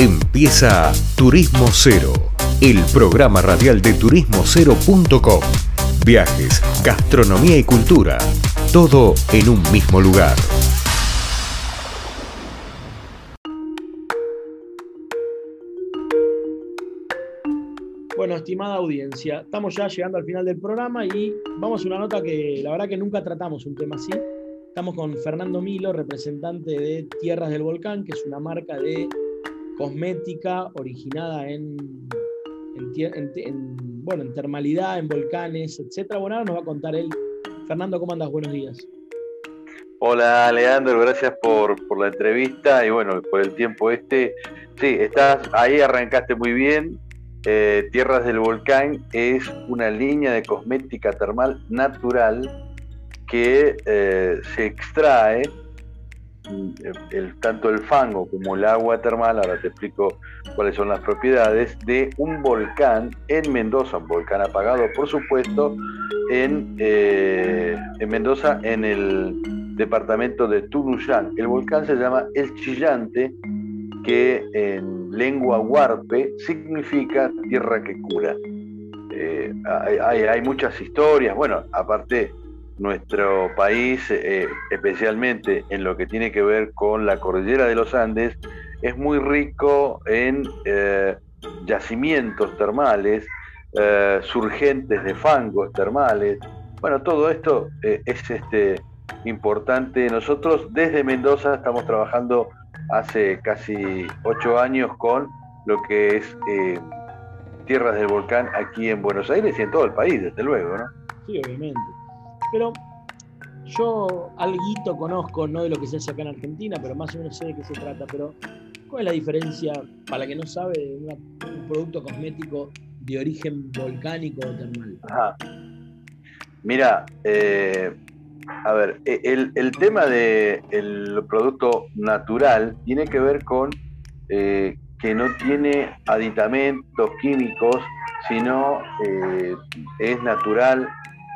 Empieza Turismo Cero, el programa radial de turismocero.com. Viajes, gastronomía y cultura, todo en un mismo lugar. Bueno, estimada audiencia, estamos ya llegando al final del programa y vamos a una nota que la verdad que nunca tratamos un tema así. Estamos con Fernando Milo, representante de Tierras del Volcán, que es una marca de cosmética originada en, bueno, en termalidad, en volcanes, etc. Bueno, ahora nos va a contar él. Fernando, ¿cómo andas? Buenos días. Hola, Leandro, gracias por, la entrevista y bueno, por el tiempo este. Sí, estás ahí, arrancaste muy bien. Eh, Tierras del Volcán es una línea de cosmética termal natural que eh, se extrae el, tanto el fango como el agua termal, ahora te explico cuáles son las propiedades, de un volcán en Mendoza, un volcán apagado por supuesto, en, eh, en Mendoza, en el departamento de Tunuyán. El volcán se llama El Chillante, que en lengua huarpe significa tierra que cura. Eh, hay, hay, muchas historias, bueno, aparte nuestro país, eh, especialmente en lo que tiene que ver con la cordillera de los Andes, es muy rico en eh, yacimientos termales, eh, surgentes de fangos termales. Bueno, todo esto es este, importante. Nosotros desde Mendoza estamos trabajando hace casi ocho años con lo que es tierras del volcán aquí en Buenos Aires y en todo el país, desde luego, ¿no? Sí, obviamente. Pero yo algo conozco, no de lo que se hace acá en Argentina, pero más o menos sé de qué se trata. Pero, ¿cuál es la diferencia, para que no sabe, de un producto cosmético de origen volcánico o termal? Ajá. Mira, eh, a ver, e, el, tema del producto natural tiene que ver con eh, que no tiene aditamentos químicos, sino eh, es natural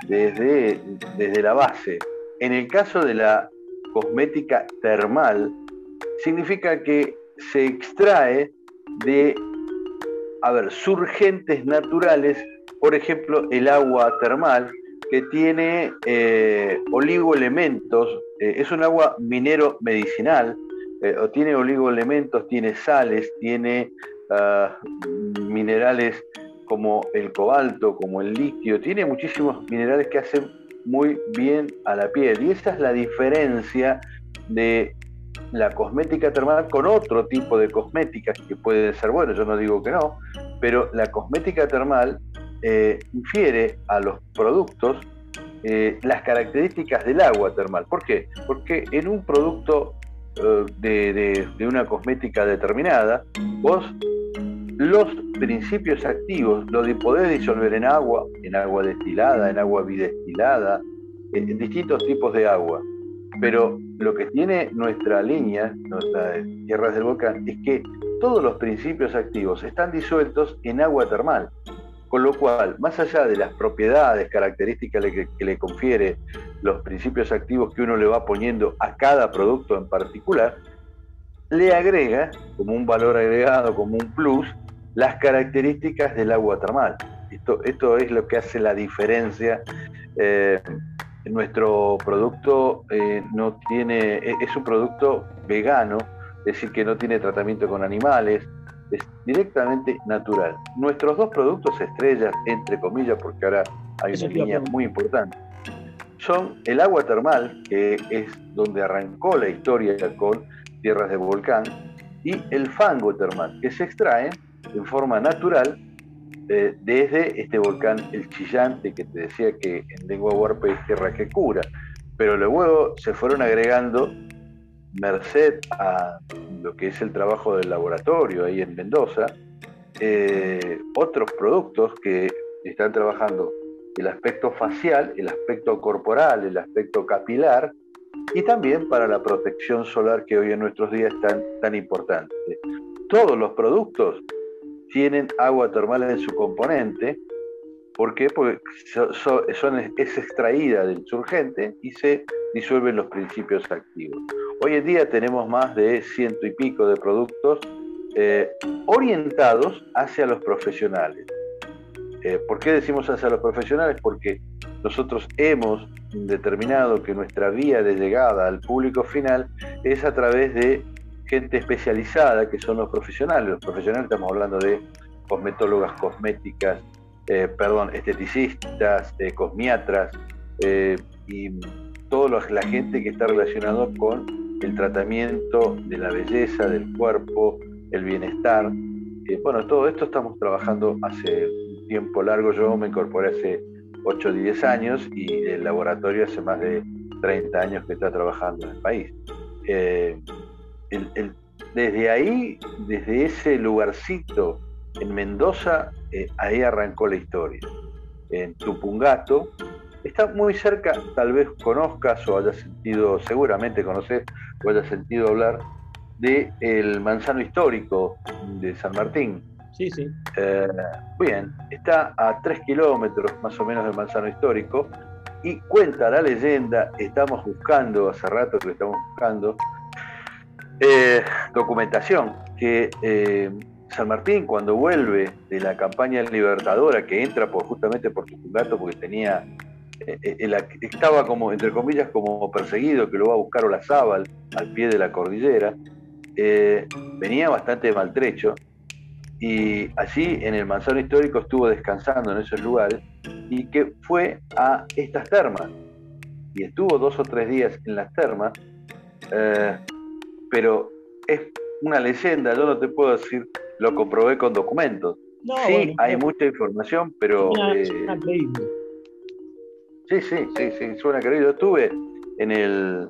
desde, desde la base. En el caso de la cosmética termal, significa que se extrae de, a ver, surgentes naturales, por ejemplo, el agua termal, que tiene eh, oligoelementos, eh, es un agua minero medicinal, eh, tiene oligoelementos, tiene sales, tiene ah, minerales como el cobalto, como el litio, tiene muchísimos minerales que hacen muy bien a la piel. Y esa es la diferencia de la cosmética termal con otro tipo de cosméticas que pueden ser buenas, yo no digo que no, pero la cosmética termal eh, infiere a los productos eh, las características del agua termal. ¿Por qué? Porque en un producto eh, de, una cosmética determinada, vos los principios activos lo podés disolver en agua, en agua destilada, en agua bidestilada, en, distintos tipos de agua. Pero lo que tiene nuestra línea, nuestras tierras del volcán, es que todos los principios activos están disueltos en agua termal. Con lo cual, más allá de las propiedades, características que, que le confiere los principios activos que uno le va poniendo a cada producto en particular, le agrega, como un valor agregado, como un plus, las características del agua termal. Esto, esto es lo que hace la diferencia. Eh, nuestro producto eh, no tiene, e, es un producto vegano, es decir, que no tiene tratamiento con animales, es directamente natural. Nuestros dos productos estrellas, entre comillas, porque ahora hay una línea muy importante, son el agua termal, que es donde arrancó la historia con tierras de volcán, y el fango termal, que se extrae en forma natural eh, desde este volcán El Chillante, que te decía que en lengua huarpe es tierra que cura. Pero luego se fueron agregando, merced a lo que es el trabajo del laboratorio ahí en Mendoza, eh, otros productos que están trabajando el aspecto facial, el aspecto corporal, el aspecto capilar y también para la protección solar que hoy en nuestros días es tan, tan importante. Todos los productos tienen agua termal en su componente. ¿Por qué? Porque son, es extraída del surgente y se disuelven los principios activos. Hoy en día tenemos más de ciento y pico de productos eh, orientados hacia los profesionales. Eh, ¿Por qué decimos hacia los profesionales? Porque nosotros hemos determinado que nuestra vía de llegada al público final es a través de gente especializada, que son los profesionales. Los profesionales estamos hablando de cosmetólogas cosméticas, eh, perdón, esteticistas, eh, cosmiatras eh, y toda la gente que está relacionada con el tratamiento de la belleza, del cuerpo, el bienestar. bueno, todo esto estamos trabajando hace un tiempo largo. Yo me incorporé hace 8 o 10 años y el laboratorio hace más de 30 años que está trabajando en el país. Desde ahí, desde ese lugarcito en Mendoza, eh, ahí arrancó la historia. En Tupungato, está muy cerca, tal vez conozcas o hayas sentido, seguramente conoces o hayas sentido hablar de el manzano histórico de San Martín. Sí, sí. Eh, bien, está a tres kilómetros más o menos del manzano histórico y cuenta la leyenda, estamos buscando, hace rato que estamos buscando, eh, documentación que San Martín, cuando vuelve de la campaña libertadora, que entra por, justamente por gato porque tenía, eh, eh, estaba como, entre comillas, como perseguido, que lo va a buscar Olazábal al pie de la cordillera, eh, venía bastante maltrecho y allí en el manzano histórico estuvo descansando en esos lugares y que fue a estas termas. Y estuvo dos o tres días en las termas, pero es una leyenda, yo no te puedo decir lo comprobé con documentos. sí, hay mucha información, pero... Eh, sí, sí, sí, sí, suena creíble. Yo estuve en el,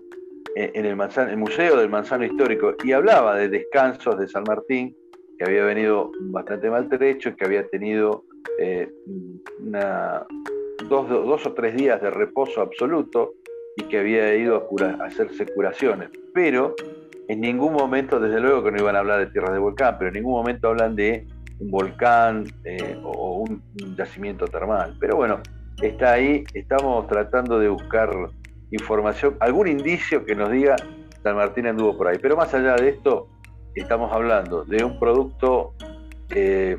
en el, el Museo del Manzano Histórico y hablaba de descansos de San Martín, que había venido bastante maltrecho, que había tenido eh, una, dos, dos, o tres días de reposo absoluto y que había ido a, a hacerse curaciones. Pero en ningún momento, desde luego que no iban a hablar de tierras de volcán, pero en ningún momento hablan de un volcán eh, o un, yacimiento termal. Pero bueno, está ahí, estamos tratando de buscar información, algún indicio que nos diga San Martín anduvo por ahí. Pero más allá de esto, estamos hablando de un producto eh,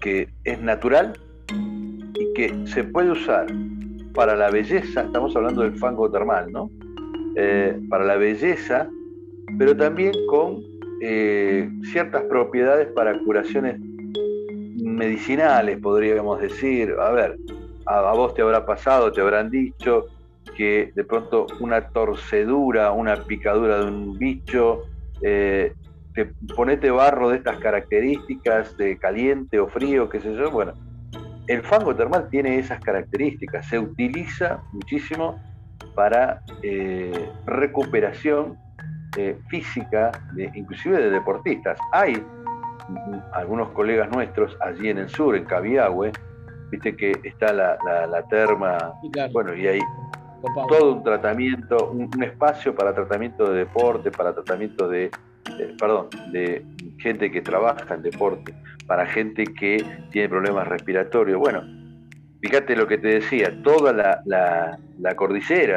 que es natural y que se puede usar para la belleza, estamos hablando del fango termal, ¿no? Eh, para la belleza pero también con eh, ciertas propiedades para curaciones medicinales, podríamos decir. A ver, a, vos te habrá pasado, te habrán dicho que de pronto una torcedura, una picadura de un bicho, eh, te ponete barro de estas características, de caliente o frío, qué sé yo. Bueno, el fango termal tiene esas características, se utiliza muchísimo para eh, recuperación eh, física, de, inclusive de deportistas. Hay algunos colegas nuestros allí en el sur, en Cabiagüe, viste que está la, terma, bueno, y hay todo un tratamiento, un, espacio para tratamiento de deporte, para tratamiento de, eh, perdón, de gente que trabaja en deporte, para gente que tiene problemas respiratorios. Bueno, fíjate lo que te decía, toda la, la cordillera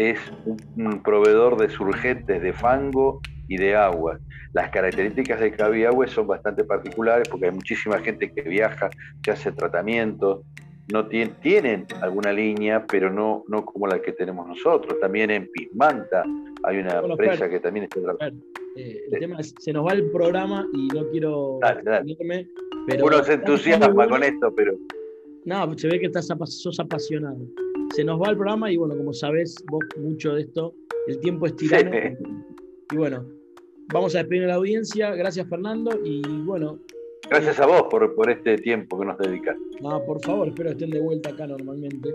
es un, proveedor de surgentes de fango y de agua. Las características de Cabiagüe son bastante particulares porque hay muchísima gente que viaja, que hace tratamientos, no tienen, tienen alguna línea, pero no, no como la que tenemos nosotros. También en Pismanta hay una empresa que también está trabajando. Eh, el tema es, se nos va el programa y no quiero dale, pero uno se entusiasma con esto, pero no, se ve que estás sos apasionado se nos va el programa y bueno, como sabes vos mucho de esto, el tiempo es tirano. Y bueno, vamos a despedir a la audiencia. Gracias Fernando y bueno. Gracias a vos por, por este tiempo que nos dedicas. No, por favor, espero estén de vuelta acá normalmente.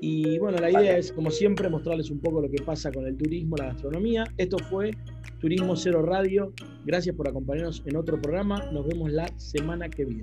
Y bueno, la idea es, como siempre, mostrarles un poco lo que pasa con el turismo, la gastronomía. Esto fue Turismo Cero Radio. Gracias por acompañarnos en otro programa. Nos vemos la semana que viene.